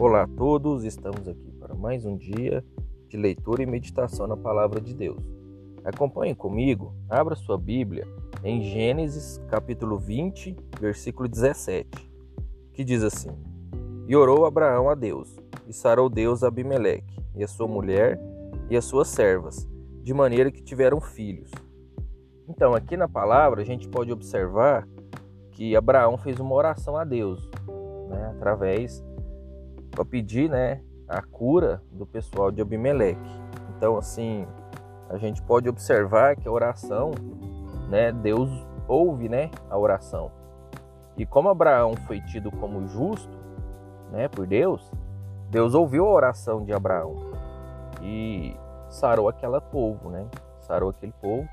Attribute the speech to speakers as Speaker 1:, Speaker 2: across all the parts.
Speaker 1: Olá a todos, estamos aqui para mais um dia de leitura e meditação na palavra de Deus. Acompanhe comigo, abra sua Bíblia em Gênesis capítulo 20, versículo 17, que diz assim: E orou Abraão a Deus, e sarou Deus a Abimeleque, e a sua mulher, e as suas servas, de maneira que tiveram filhos. Então, aqui na palavra, a gente pode observar que Abraão fez uma oração a Deus, né, através para pedir, né, a cura do pessoal de Abimeleque. Então, assim, a gente pode observar que a oração, né, Deus ouve, né, a oração. E como Abraão foi tido como justo, né, por Deus, Deus ouviu a oração de Abraão e sarou aquela povo, né? Sarou aquele povo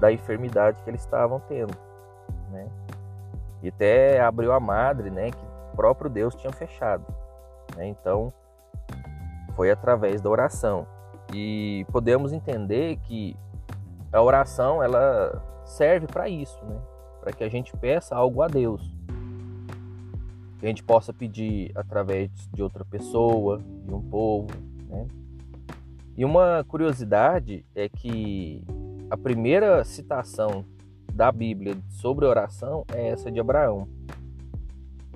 Speaker 1: da enfermidade que eles estavam tendo, né? E até abriu a madre, né, que o próprio Deus tinha fechado. Né? Então, foi através da oração. E podemos entender que a oração ela serve para isso, né? Para que a gente peça algo a Deus. Que a gente possa pedir através de outra pessoa, de um povo, né? E uma curiosidade é que a primeira citação da Bíblia sobre oração é essa de Abraão.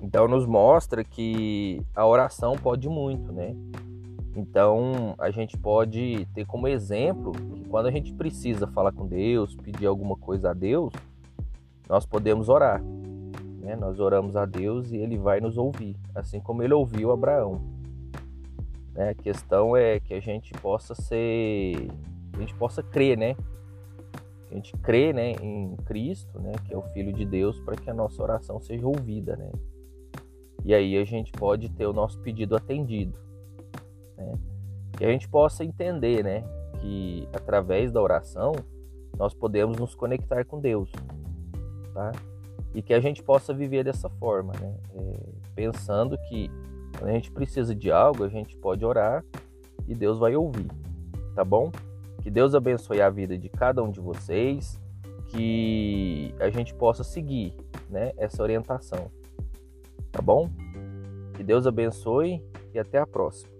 Speaker 1: Então nos mostra que a oração pode muito, né? Então a gente pode ter como exemplo que quando a gente precisa falar com Deus, pedir alguma coisa a Deus, nós podemos orar. Né? Nós oramos a Deus e Ele vai nos ouvir, assim como Ele ouviu Abraão. Né? A questão é que a gente possa ser, a gente possa crer, né? a gente crê, né, em Cristo, né, que é o Filho de Deus, para que a nossa oração seja ouvida, né? E aí a gente pode ter o nosso pedido atendido. Né? Que a gente possa entender né, que através da oração nós podemos nos conectar com Deus. Tá? E que a gente possa viver dessa forma, né? É, pensando que quando a gente precisa de algo, a gente pode orar e Deus vai ouvir. Tá bom? Que Deus abençoe a vida de cada um de vocês, que a gente possa seguir né, essa orientação. Tá bom? Que Deus abençoe e até a próxima.